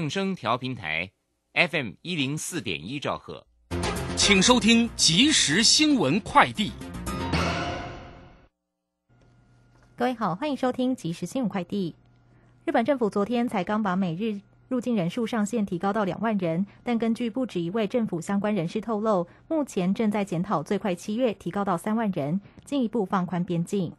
正声调频台，FM 一零四点一兆赫，请收听即时新闻快递。各位好，欢迎收听即时新闻快递。日本政府昨天才刚把每日入境人数上限提高到两万人，但根据不止一位政府相关人士透露，目前正在检讨最快七月提高到三万人，进一步放宽边境。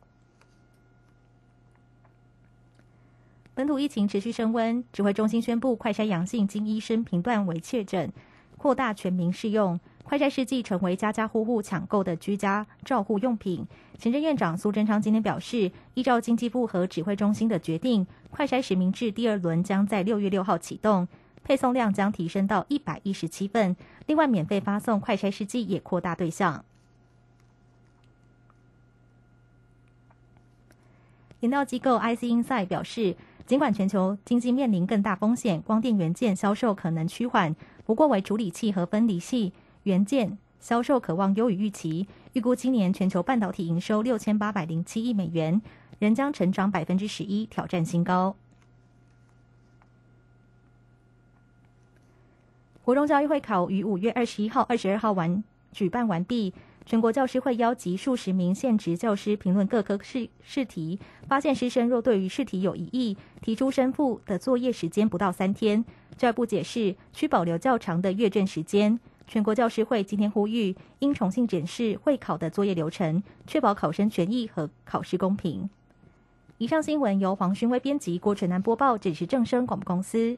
本土疫情持续升温，指挥中心宣布快筛阳性经医生评断为确诊，扩大全民适用。快筛试剂成为家家户户抢购的居家照护用品。行政院长苏贞昌今天表示，依照经济部和指挥中心的决定，快筛实名制第二轮将在六月六号启动，配送量将提升到一百一十七份。另外，免费发送快筛试剂也扩大对象。研调机构 IC Insight 表示。尽管全球经济面临更大风险，光电元件销售可能趋缓，不过为处理器和分离器元件销售可望优于预期。预估今年全球半导体营收六千八百零七亿美元，仍将成长百分之十一，挑战新高。国中教育会考于五月二十一号、二十二号完举办完毕。全国教师会邀集数十名现职教师评论各科试试题，发现师生若对于试题有疑义，提出申复的作业时间不到三天。教育部解释，需保留较长的阅卷时间。全国教师会今天呼吁，应重新检视会考的作业流程，确保考生权益和考试公平。以上新闻由黄勋威编辑，郭纯南播报，这里是正声广播公司。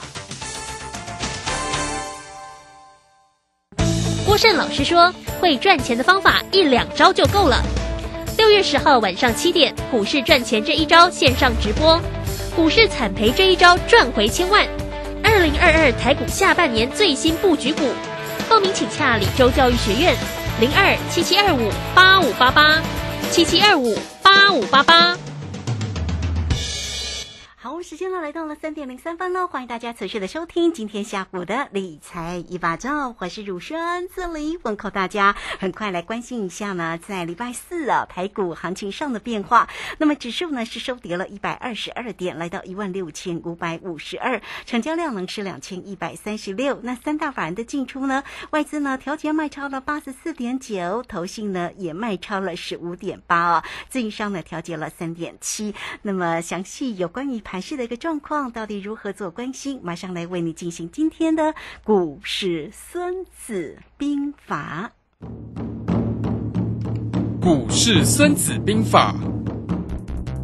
胜老师说。会赚钱的方法一两招就够了。六月十号晚上七点，股市赚钱这一招线上直播，股市惨赔这一招赚回千万。二零二二台股下半年最新布局股，报名请洽李州教育学院零二七七二五八五八八七七二五八五八八。时间呢来到了三点零三分喽，欢迎大家持续的收听今天下午的理财一把照，我是汝轩，这里问候大家。很快来关心一下呢，在礼拜四啊，台股行情上的变化。那么指数呢是收跌了一百二十二点，来到一万六千五百五十二，成交量呢是两千一百三十六。那三大法人的进出呢，外资呢调节卖超了八十四点九，投信呢也卖超了十五点八啊，自营商呢调节了三点七。那么详细有关于盘。的一个状况到底如何做关心？马上来为你进行今天的股市《孙子兵法》。股市《孙子兵法》，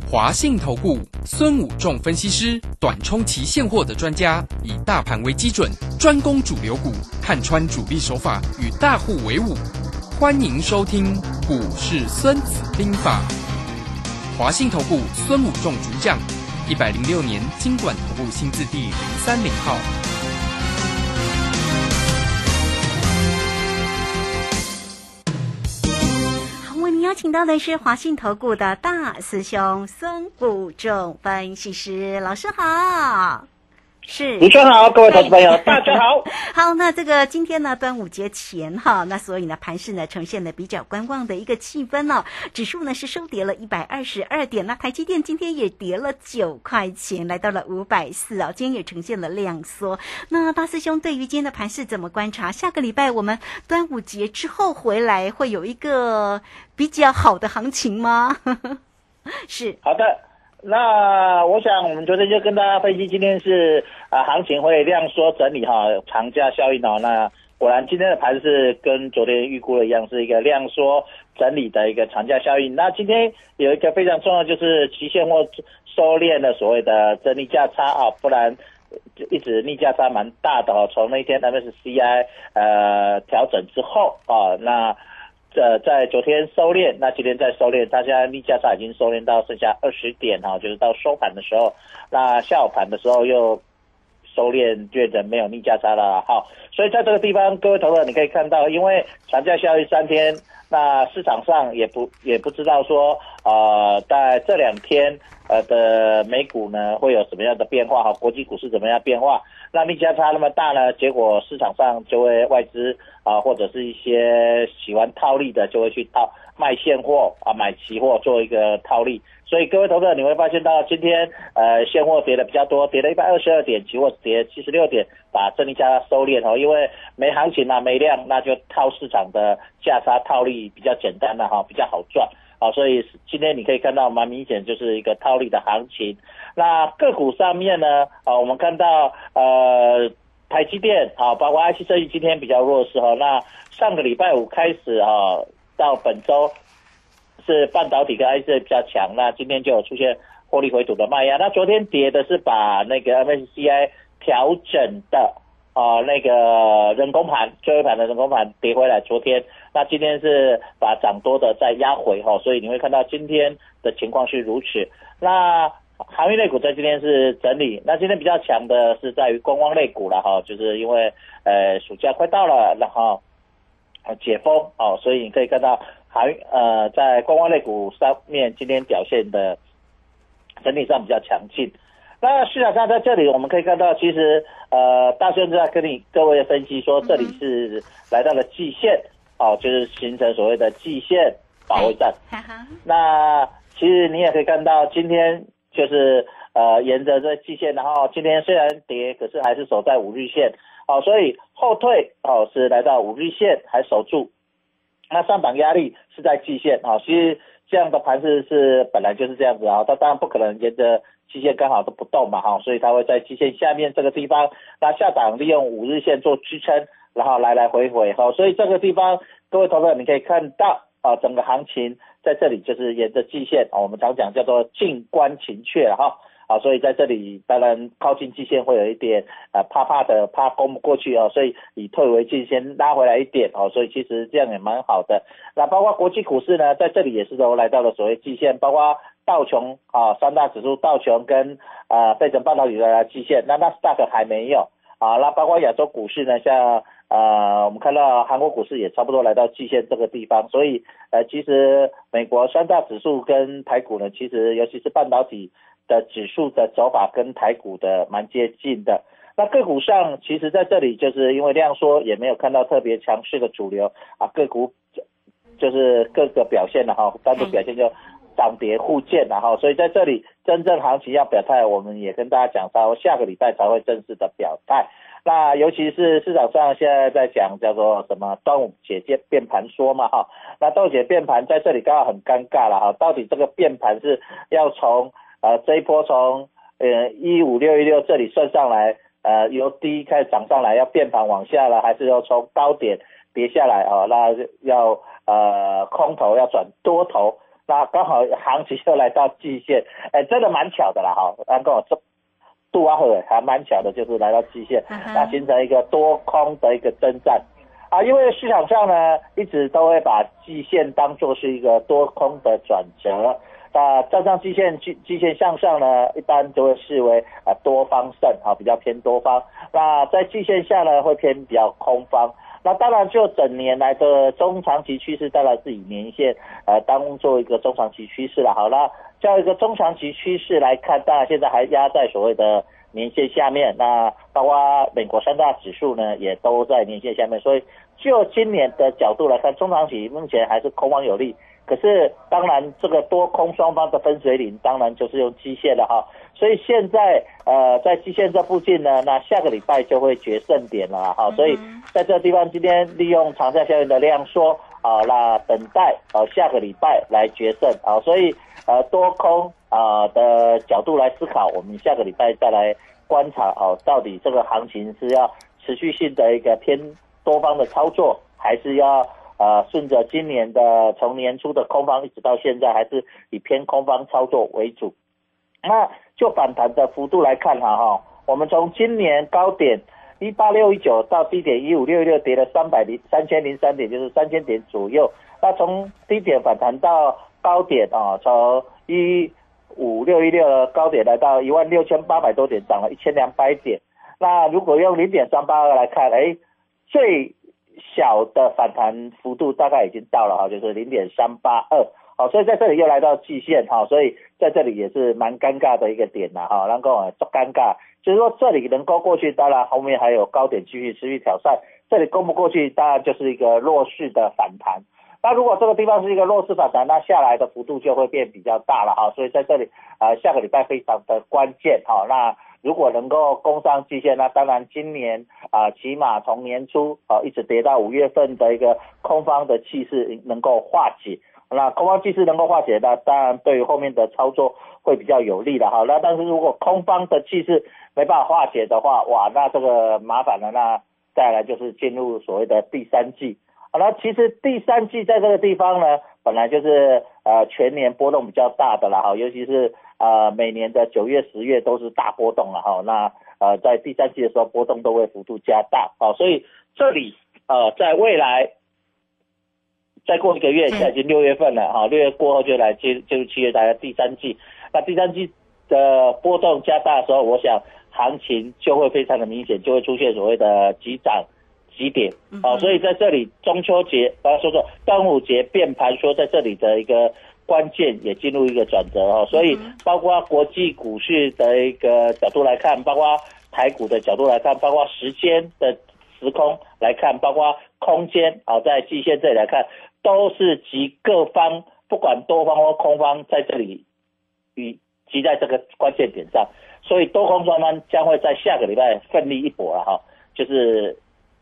华信投顾孙武仲分析师，短冲期现货的专家，以大盘为基准，专攻主流股，看穿主力手法，与大户为伍。欢迎收听《股市孙子兵法》，华信投顾孙武仲主讲。一百零六年金管投顾新字第零三零号。好，为您邀请到的是华信投顾的大师兄孙武仲分析师老师好。是，主持人好，各位投资朋友，大家好。好，那这个今天呢，端午节前哈，那所以呢，盘市呢呈现了比较观望的一个气氛哦。指数呢是收跌了一百二十二点，那台积电今天也跌了九块钱，来到了五百四啊。今天也呈现了量缩。那大师兄对于今天的盘市怎么观察？下个礼拜我们端午节之后回来会有一个比较好的行情吗？是，好的。那我想，我们昨天就跟大家分析，今天是啊，行情会量缩整理哈，长假效应哦。那果然今天的盘是跟昨天预估的一样，是一个量缩整理的一个长假效应。那今天有一个非常重要，就是期现货收敛的所谓的整理价差啊，不然一直逆价差蛮大的哦。从那天 MSCI 呃调整之后啊，那呃在昨天收敛，那今天在收敛，大家逆价差已经收敛到剩下二十点哈，就是到收盘的时候，那下午盘的时候又。收敛，觉得没有逆价差了，好，所以在这个地方，各位投资你可以看到，因为长假效益三天，那市场上也不也不知道说，呃，在这两天呃的美股呢会有什么样的变化哈，国际股市怎么样变化？那逆价差那么大呢，结果市场上就会外资啊或者是一些喜欢套利的就会去套卖现货啊买期货做一个套利。所以各位投资者，你会发现到今天，呃，现货跌的比较多，跌了一百二十二点，期货跌七十六点，把正利价收敛哦，因为没行情啊，没量，那就套市场的价差套利比较简单的哈，比较好赚，好，所以今天你可以看到蛮明显就是一个套利的行情。那个股上面呢，啊，我们看到呃，台积电啊，包括 IC 设计今天比较弱势哈，那上个礼拜五开始啊，到本周。是半导体跟 IC 比较强，那今天就有出现获利回吐的卖压。那昨天跌的是把那个 MSCI 调整的啊那个人工盘最后一盘的人工盘跌回来。昨天那今天是把涨多的再压回哈，所以你会看到今天的情况是如此。那航运类股在今天是整理，那今天比较强的是在于观光类股了哈，就是因为呃暑假快到了，然后解封哦，所以你可以看到。还呃，在观光类股上面，今天表现的整体上比较强劲。那市场上在这里，我们可以看到，其实呃，大轩在跟你各位分析说，这里是来到了季线，哦，就是形成所谓的季线保卫战。那其实你也可以看到，今天就是呃，沿着这季线，然后今天虽然跌，可是还是守在五日线，哦，所以后退哦是来到五日线还守住。那上档压力是在季线啊，其实这样的盘势是本来就是这样子啊，它当然不可能沿着季线刚好都不动嘛哈，所以它会在季线下面这个地方，那下档利用五日线做支撑，然后来来回回哈，所以这个地方各位投资者你可以看到啊，整个行情在这里就是沿着季线啊，我们常讲叫做静观情阙哈。啊，所以在这里当然靠近季线会有一点呃怕怕的，怕攻不过去哦，所以以退为进，先拉回来一点哦，所以其实这样也蛮好的。那包括国际股市呢，在这里也是都来到了所谓季线，包括道琼啊三大指数道琼跟啊费城半导体的季线，那纳斯达克还没有啊。那包括亚洲股市呢，像呃我们看到韩国股市也差不多来到季线这个地方，所以呃其实美国三大指数跟台股呢，其实尤其是半导体。的指数的走法跟台股的蛮接近的，那个股上其实在这里就是因为量缩，也没有看到特别强势的主流啊，个股就是各个表现的哈，单独表现就涨跌互见然后，所以在这里真正行情要表态，我们也跟大家讲到下个礼拜才会正式的表态。那尤其是市场上现在在讲叫做什么端午节变变盘说嘛哈，那端午节变盘在这里刚好很尴尬了哈，到底这个变盘是要从呃，这一波从呃一五六一六这里算上来，呃由低开始涨上来，要变盘往下了，还是要从高点跌下来啊？那要呃空头要转多头，那刚好行情又来到季线，哎，真的蛮巧的啦哈。刚刚我这杜阿赫还蛮巧的，就是来到季线，那形成一个多空的一个征战啊。因为市场上呢一直都会把季线当做是一个多空的转折。那站上季线，季季线向上呢，一般都会视为啊多方胜啊，比较偏多方。那在季线下呢，会偏比较空方。那当然，就整年来的中长期趋势，当然是以年线呃当做一个中长期趋势了。好了，叫一个中长期趋势来看，当然现在还压在所谓的年线下面。那包括美国三大指数呢，也都在年线下面。所以就今年的角度来看，中长期目前还是空方有利。可是，当然，这个多空双方的分水岭，当然就是用基线了哈。所以现在，呃，在基线这附近呢，那下个礼拜就会决胜点了哈。所以在这地方，今天利用长假效应的量缩啊，那等待啊下个礼拜来决胜啊。所以，呃，多空啊的角度来思考，我们下个礼拜再来观察啊，到底这个行情是要持续性的一个偏。多方的操作，还是要呃顺着今年的从年初的空方一直到现在，还是以偏空方操作为主。那就反弹的幅度来看哈哈，我们从今年高点一八六一九到低点一五六六，跌了三百零三千零三点，就是三千点左右。那从低点反弹到高点啊，从一五六一六的高点来到一万六千八百多点，涨了一千两百点。那如果用零点三八二来看，哎，最小的反弹幅度大概已经到了哈，就是零点三八二。好，所以在这里又来到季线哈，所以在这里也是蛮尴尬的一个点呐哈，能够做尴尬，就是说这里能够过去，当然后面还有高点继续持续挑战，这里攻不过去，当然就是一个弱势的反弹。那如果这个地方是一个弱势反弹，那下来的幅度就会变比较大了哈，所以在这里呃下个礼拜非常的关键哈，那如果能够攻上季线，那当然今年啊起码从年初啊一直跌到五月份的一个空方的气势能够化解。那空方气势能够化解，那当然对于后面的操作会比较有利的哈。那但是如果空方的气势没办法化解的话，哇，那这个麻烦了。那再来就是进入所谓的第三季。好了，其实第三季在这个地方呢，本来就是呃全年波动比较大的了哈，尤其是呃每年的九月、十月都是大波动了哈。那呃在第三季的时候波动都会幅度加大，好，所以这里呃在未来。再过一个月，现在已经六月份了哈，六月过后就来接进入七月，大概第三季。那第三季的波动加大的时候，我想行情就会非常的明显，就会出现所谓的急涨急跌。好，所以在这里中秋节，刚刚说说端午节变盘，说在这里的一个关键也进入一个转折哦。所以包括国际股市的一个角度来看，包括台股的角度来看，包括时间的时空来看，包括空间啊，在季线这里来看。都是集各方，不管多方或空方，在这里与集在这个关键点上，所以多空双方将会在下个礼拜奋力一搏了哈，就是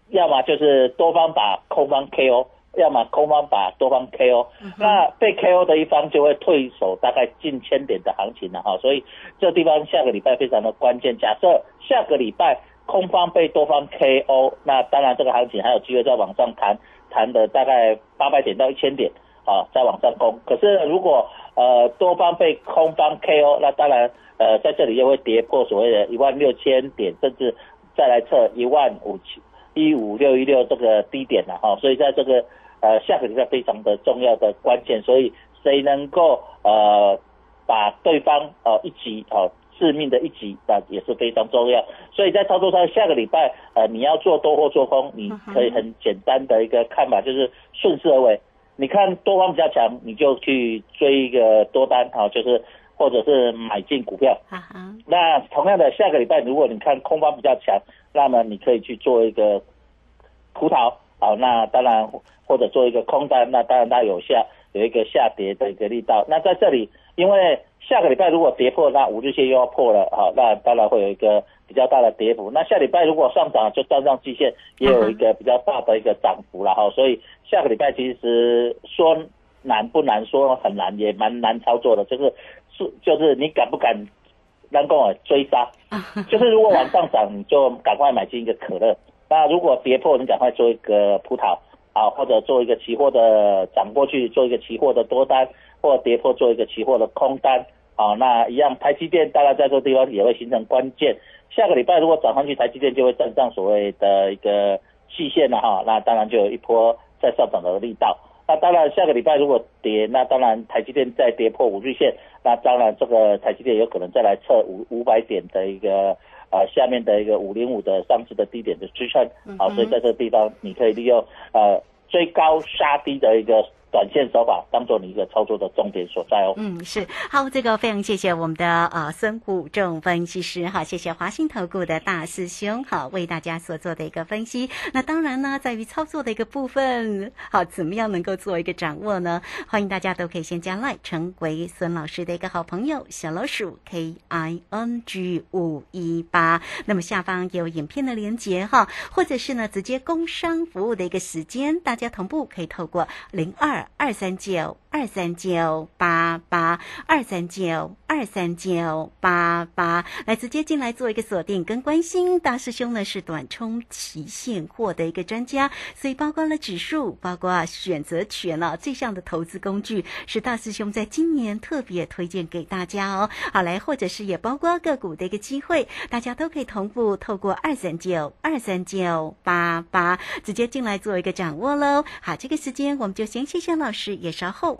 要么就是多方把空方 KO，要么空方把多方 KO，那被 KO 的一方就会退守大概近千点的行情了哈，所以这地方下个礼拜非常的关键。假设下个礼拜空方被多方 KO，那当然这个行情还有机会再往上弹。谈的大概八百点到一千点，啊，再往上攻。可是如果呃多方被空方 KO，那当然呃在这里又会跌破所谓的一万六千点，甚至再来测一万五千一五六一六这个低点了哈。所以在这个呃下个礼拜非常的重要的关键，所以谁能够呃把对方呃一级哦。致命的一击，那也是非常重要。所以在操作上，下个礼拜，呃，你要做多或做空，你可以很简单的一个看法，就是顺势而为。你看多方比较强，你就去追一个多单，啊，就是或者是买进股票。那同样的，下个礼拜如果你看空方比较强，那么你可以去做一个葡萄，啊，那当然或者做一个空单，那当然它有下有一个下跌的一个力道。那在这里，因为下个礼拜如果跌破，那五日线又要破了，好，那当然会有一个比较大的跌幅。那下礼拜如果上涨，就站上季线，也有一个比较大的一个涨幅了，哈。所以下个礼拜其实说难不难，说很难也蛮难操作的，就是是就是你敢不敢让跟我追杀？就是如果往上涨，你就赶快买进一个可乐；那如果跌破，你赶快做一个葡萄，啊，或者做一个期货的涨过去，做一个期货的多单，或跌破做一个期货的空单。好，那一样，台积电大概在这个地方也会形成关键。下个礼拜如果涨上去，台积电就会站上所谓的一个细线了哈，那当然就有一波再上涨的力道。那当然下个礼拜如果跌，那当然台积电再跌破五日线，那当然这个台积电有可能再来测五五百点的一个呃下面的一个五零五的上次的低点的支撑。好，所以在这个地方你可以利用呃追高杀低的一个。短线手法当做你一个操作的重点所在哦。嗯，是好，这个非常谢谢我们的呃孙虎正分析师哈，谢谢华兴投顾的大师兄哈为大家所做的一个分析。那当然呢，在于操作的一个部分，好怎么样能够做一个掌握呢？欢迎大家都可以先加 line 成为孙老师的一个好朋友，小老鼠 K I N G 五一八。那么下方有影片的连接哈，或者是呢直接工商服务的一个时间，大家同步可以透过零二。二三九。二三九八八二三九二三九八八，来直接进来做一个锁定跟关心。大师兄呢是短冲期现货的一个专家，所以包括了指数，包括选择权了、这项的投资工具是大师兄在今年特别推荐给大家哦。好来，或者是也包括个股的一个机会，大家都可以同步透过二三九二三九八八直接进来做一个掌握喽。好，这个时间我们就先谢谢老师，也稍后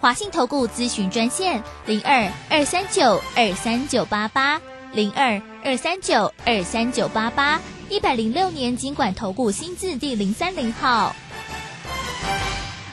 华信投顾咨询专线零二二三九二三九八八零二二三九二三九八八，一百零六年经管投顾新字第零三零号。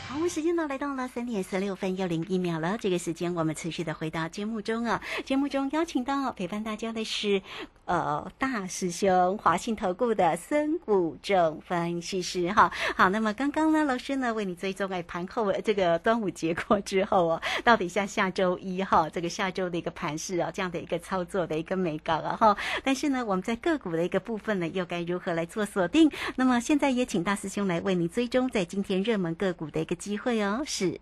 好，我们时间呢来到了三点十六分又零一秒了。这个时间我们持续的回到节目中啊，节目中邀请到陪伴大家的是呃大师兄华信投顾的孙谷正分析师哈。好，那么刚刚呢老师呢为你追踪哎盘后这个端午节过之后哦，到底像下周一哈这个下周的一个盘势啊这样的一个操作的一个美感啊哈。但是呢我们在个股的一个部分呢又该如何来做锁定？那么现在也请大师兄来为你追踪在今天热门个股的一个机会哦。是，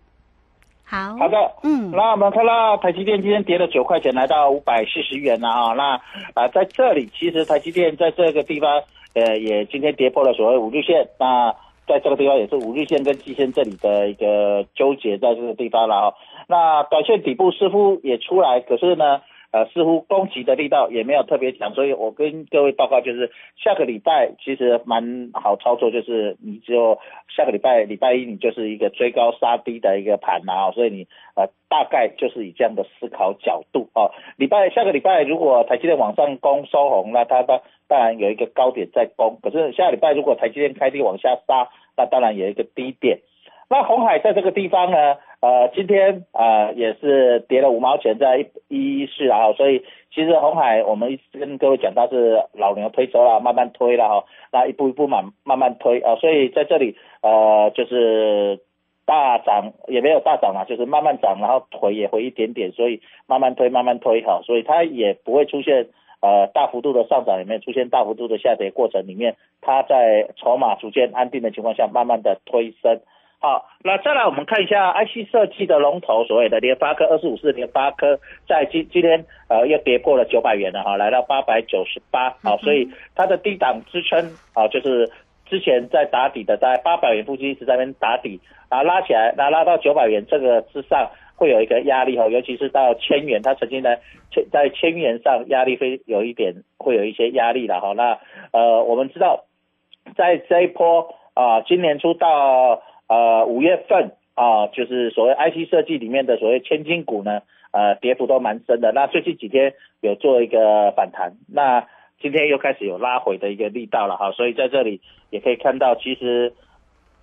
好，好的，嗯，那我们看到台积电今天跌了九块钱，来到五百四十元了啊。那啊、在这里其实台积电在这个地方，呃，也今天跌破了所谓五日线。那在这个地方也是五日线跟季线这里的一个纠结，在这个地方了啊。那短线底部似乎也出来，可是呢，呃，似乎攻击的力道也没有特别强，所以我跟各位报告就是，下个礼拜其实蛮好操作，就是你只有下个礼拜礼拜一你就是一个追高杀低的一个盘啊，所以你呃大概就是以这样的思考角度哦。礼拜下个礼拜如果台积电往上攻收红，那它当当然有一个高点在攻，可是下个礼拜如果台积电开低往下杀，那当然有一个低点。那红海在这个地方呢，呃，今天呃也是跌了五毛钱，在一一四啊，所以其实红海我们跟各位讲，它是老牛推车啦，慢慢推了哈，那一步一步慢慢慢推啊，所以在这里呃就是大涨也没有大涨嘛，就是慢慢涨，然后回也回一点点，所以慢慢推慢慢推哈，所以它也不会出现呃大幅度的上涨，也没有出现大幅度的下跌过程里面，它在筹码逐渐安定的情况下，慢慢的推升。好，那再来我们看一下 IC 设计的龙头，所谓的联发科二十五四联发科，在今今天呃又跌破了九百元了哈，来到八百九十八，好，所以它的低档支撑啊，就是之前在打底的，在八百元附近一直在那边打底啊，拉起来，那拉到九百元这个之上会有一个压力哈，尤其是到千元，它曾经呢千在千元上压力会有一点会有一些压力了哈，那呃我们知道在这一波啊，今年初到呃，五月份啊，就是所谓 IC 设计里面的所谓千金股呢，呃，跌幅都蛮深的。那最近几天有做一个反弹，那今天又开始有拉回的一个力道了哈。所以在这里也可以看到，其实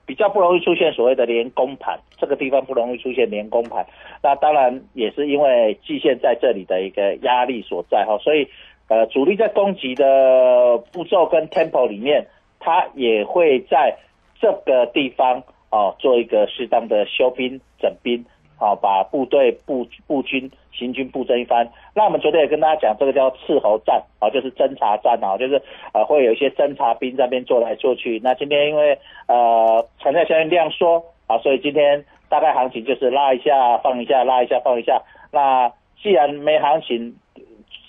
比较不容易出现所谓的连攻盘，这个地方不容易出现连攻盘。那当然也是因为季线在这里的一个压力所在哈。所以呃，主力在攻击的步骤跟 tempo 里面，它也会在这个地方。哦，做一个适当的休兵整兵，好、把部队布布军行军布阵一番。那我们昨天也跟大家讲，这个叫斥候战，啊、就是侦察战啊，就是呃会有一些侦察兵在那边做来做去。那今天因为呃成交效应量缩啊，所以今天大概行情就是拉一下放一下，拉一下放一下。那既然没行情，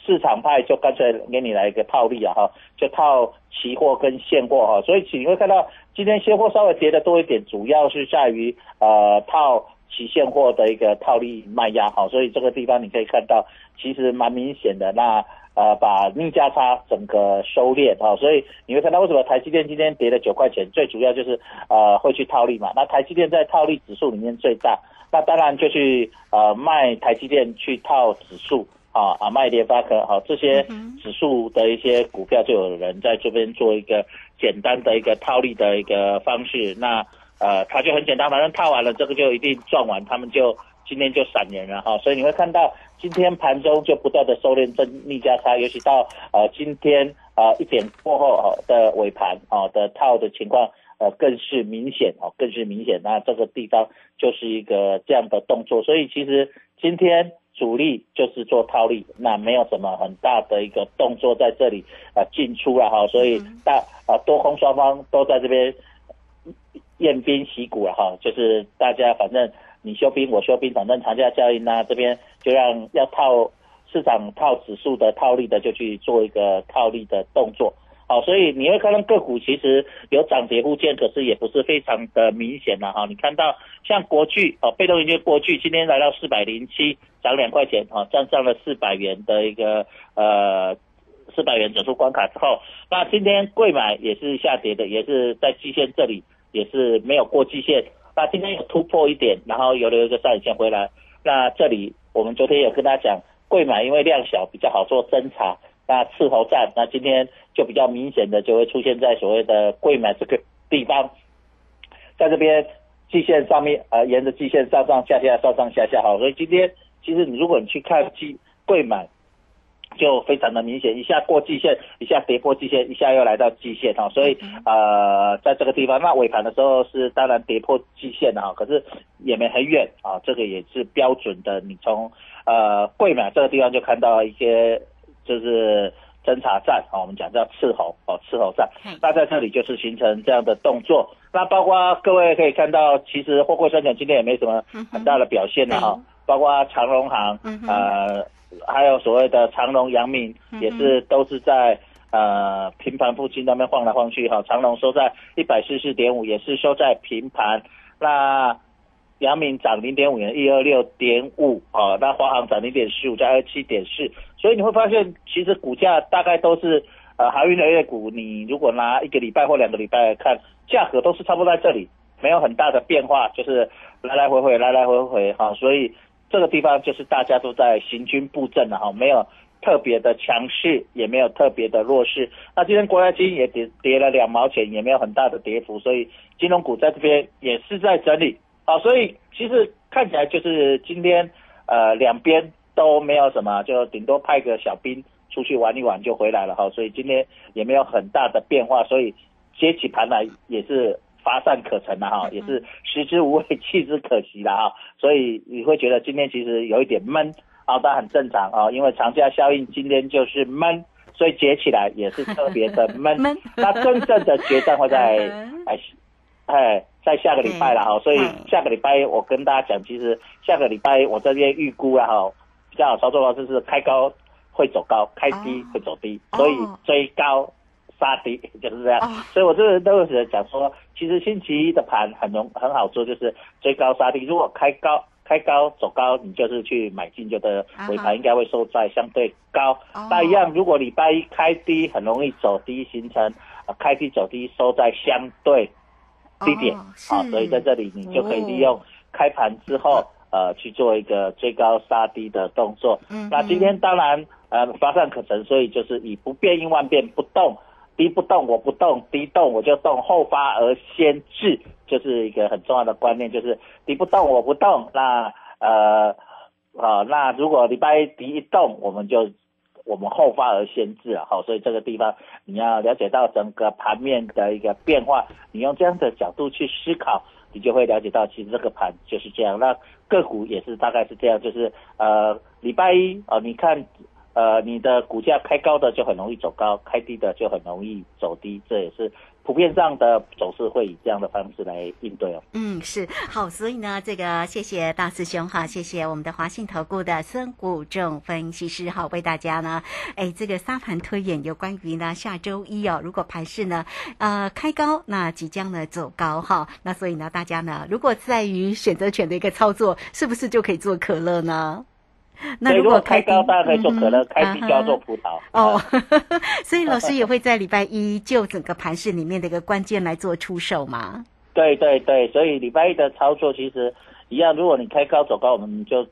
市场派就干脆给你来一个套利啊哈，就套期货跟现货哈，所以请你会看到今天现货稍微跌的多一点，主要是在于呃套期现货的一个套利卖压哈，所以这个地方你可以看到其实蛮明显的，那呃把逆价差整个收敛哈，所以你会看到为什么台积电今天跌了九块钱，最主要就是呃会去套利嘛，那台积电在套利指数里面最大，那当然就去呃卖台积电去套指数。啊啊，卖联发科，好、这些指数的一些股票就有人在这边做一个简单的一个套利的一个方式，那呃，它就很简单，反正套完了这个就一定赚完，他们就今天就闪人了哈，所以你会看到今天盘中就不断的收敛，正逆价差，尤其到呃今天呃一点过后哦的尾盘哦的套的情况呃更是明显哦，更是明显。那这个地方就是一个这样的动作，所以其实今天主力就是做套利，那没有什么很大的一个动作在这里啊进出了哈，所以大啊多空双方都在这边宴宾息鼓了哈，就是大家反正。你休兵，我休兵，反正长假效应呢，这边就让要套市场套指数的套利的，就去做一个套利的动作。好，所以你会看到个股其实有涨跌互见，可是也不是非常的明显了哈。你看到像国巨哦，被动元件国巨今天来到四百零七，涨两块钱啊，站上了四百元的一个呃四百元整数关卡之后，那今天贵买也是下跌的，也是在季线这里也是没有过季线。那今天有突破一点，然后有了一个上影线回来。那这里我们昨天有跟大家讲，贵买因为量小比较好做侦查。那伺候站，那今天就比较明显的就会出现在所谓的贵买这个地方，在这边季线上面，呃，沿着季线上上下下上上下下，好，所以今天其实你如果你去看季贵买。就非常的明显，一下过季线，一下跌破季线，一下又来到季线哈，所以呃，在这个地方，那尾盘的时候是当然跌破季线的哈，可是也没很远啊，这个也是标准的。你从呃贵买这个地方就看到一些就是侦查站啊，我们讲叫伺候哦伺候站，那在这里就是形成这样的动作。那包括各位可以看到，其实货柜三险今天也没什么很大的表现了哈，包括长荣行呃。还有所谓的长隆、阳明也是都是在呃平盘附近那边晃来晃去哈。长隆收在一百四四点五，也是收在平盘。那阳明涨零点五元，一二六点五啊。那华航涨零点十五，在二七点四。所以你会发现，其实股价大概都是呃航运的业股，你如果拿一个礼拜或两个礼拜来看，价格都是差不多在这里，没有很大的变化，就是来来回回，来来回回哈。所以。这个地方就是大家都在行军布阵了哈，没有特别的强势，也没有特别的弱势。那今天国家金也跌跌了两毛钱，也没有很大的跌幅，所以金融股在这边也是在整理啊。所以其实看起来就是今天呃两边都没有什么，就顶多派个小兵出去玩一玩就回来了哈。所以今天也没有很大的变化，所以接起盘来也是。乏善可陈了哈，也是食之无味，弃之可惜了哈，所以你会觉得今天其实有一点闷啊，但很正常啊，因为长假效应，今天就是闷，所以解起来也是特别的 闷。那真正的决战会在 哎哎在下个礼拜了哈，所以下个礼拜我跟大家讲，其实下个礼拜我这边预估了哈，比较好操作方式是开高会走高，开低会走低，所以追高。杀低就是这样，所以我这个人都是讲说，其实星期一的盘很容很好做，就是追高杀低。如果开高开高走高，你就是去买进，就的尾盘应该会收在相对高。那一样，如果礼拜一开低，很容易走低，形成开低走低，收在相对低点啊。所以在这里你就可以利用开盘之后呃去做一个追高杀低的动作。嗯那今天当然呃乏善可陈，所以就是以不变应万变，不动。低不动我不动，低动我就动，后发而先至，就是一个很重要的观念，就是低不动我不动，那呃啊，那如果礼拜低一动，我们就我们后发而先至啊，好，所以这个地方你要了解到整个盘面的一个变化，你用这样的角度去思考，你就会了解到其实这个盘就是这样，那个股也是大概是这样，就是呃礼拜一啊，你看。呃，你的股价开高的就很容易走高，开低的就很容易走低，这也是普遍上的走势会以这样的方式来应对哦。嗯，是好，所以呢，这个谢谢大师兄哈，谢谢我们的华信投顾的孙谷正分析师哈，为大家呢，哎，这个沙盘推演有关于呢下周一哦，如果盘势呢呃开高，那即将呢走高哈，那所以呢，大家呢如果在于选择权的一个操作，是不是就可以做可乐呢？那如果开高，大家可以做可乐；开低就要做葡萄。哦，所以老师也会在礼拜一就整个盘市里面的一个关键来做出手嘛？对对对，所以礼拜一的操作其实一样。如果你开高走高，我们就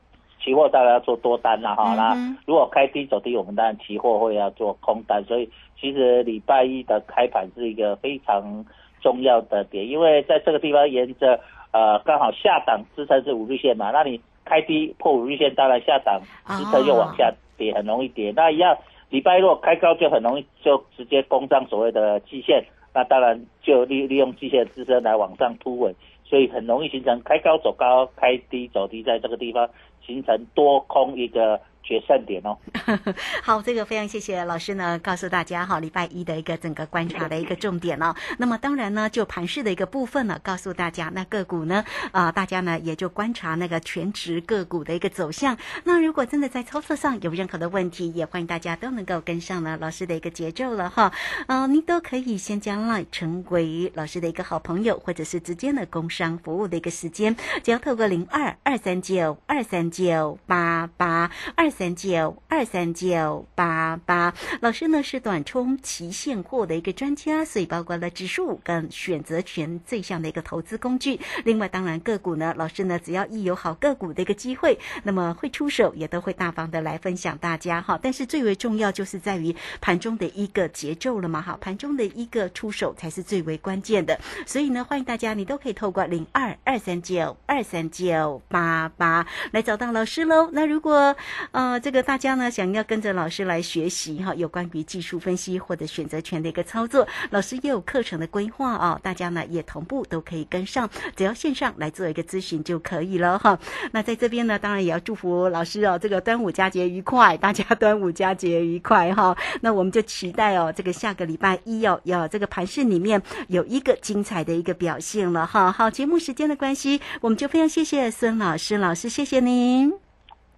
期货当然要做多单了哈。那如果开低走低，我们当然期货会要做空单。所以其实礼拜一的开盘是一个非常重要的点，因为在这个地方沿着呃刚好下档支撑是五日线嘛，那你。开低破五日线，当然下档支撑又往下跌，很容易跌。那一样，礼拜六开高就很容易就直接攻上所谓的季线，那当然就利利用季线支撑来往上突围，所以很容易形成开高走高，开低走低，在这个地方形成多空一个。决胜点哦，好，这个非常谢谢老师呢，告诉大家哈，礼拜一的一个整个观察的一个重点哦。那么当然呢，就盘市的一个部分呢，告诉大家，那个股呢，啊，大家呢也就观察那个全职个股的一个走向。那如果真的在操作上有任何的问题，也欢迎大家都能够跟上呢老师的一个节奏了哈。啊，您都可以先将 line 成为老师的一个好朋友，或者是直接的工商服务的一个时间，只要透过零二二三九二三九八八二。三九二三九八八，老师呢是短冲期现货的一个专家，所以包括了指数跟选择权这项的一个投资工具。另外，当然个股呢，老师呢只要一有好个股的一个机会，那么会出手，也都会大方的来分享大家哈。但是最为重要就是在于盘中的一个节奏了嘛哈，盘中的一个出手才是最为关键的。所以呢，欢迎大家你都可以透过零二二三九二三九八八来找到老师喽。那如果呃，呃这个大家呢想要跟着老师来学习哈，有关于技术分析或者选择权的一个操作，老师也有课程的规划哦，大家呢也同步都可以跟上，只要线上来做一个咨询就可以了哈。那在这边呢，当然也要祝福老师哦，这个端午佳节愉快，大家端午佳节愉快哈。那我们就期待哦，这个下个礼拜一哦，要这个盘市里面有一个精彩的一个表现了哈。好，节目时间的关系，我们就非常谢谢孙老师，老师谢谢您。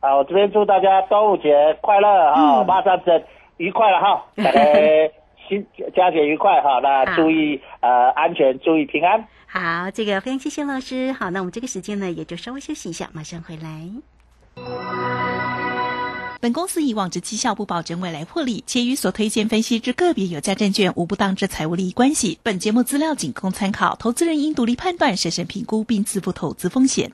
好，我这边祝大家端午节快乐啊！马上整愉快了哈，大家新佳节愉快哈！那注意呃安全，注意平安。好，这个非常谢谢老师。好，那我们这个时间呢，也就稍微休息一下，马上回来。本公司以往之绩效不保证未来获利，且与所推荐分析之个别有价证券无不当之财务利益关系。本节目资料仅供参考，投资人应独立判断、审慎评估并自负投资风险。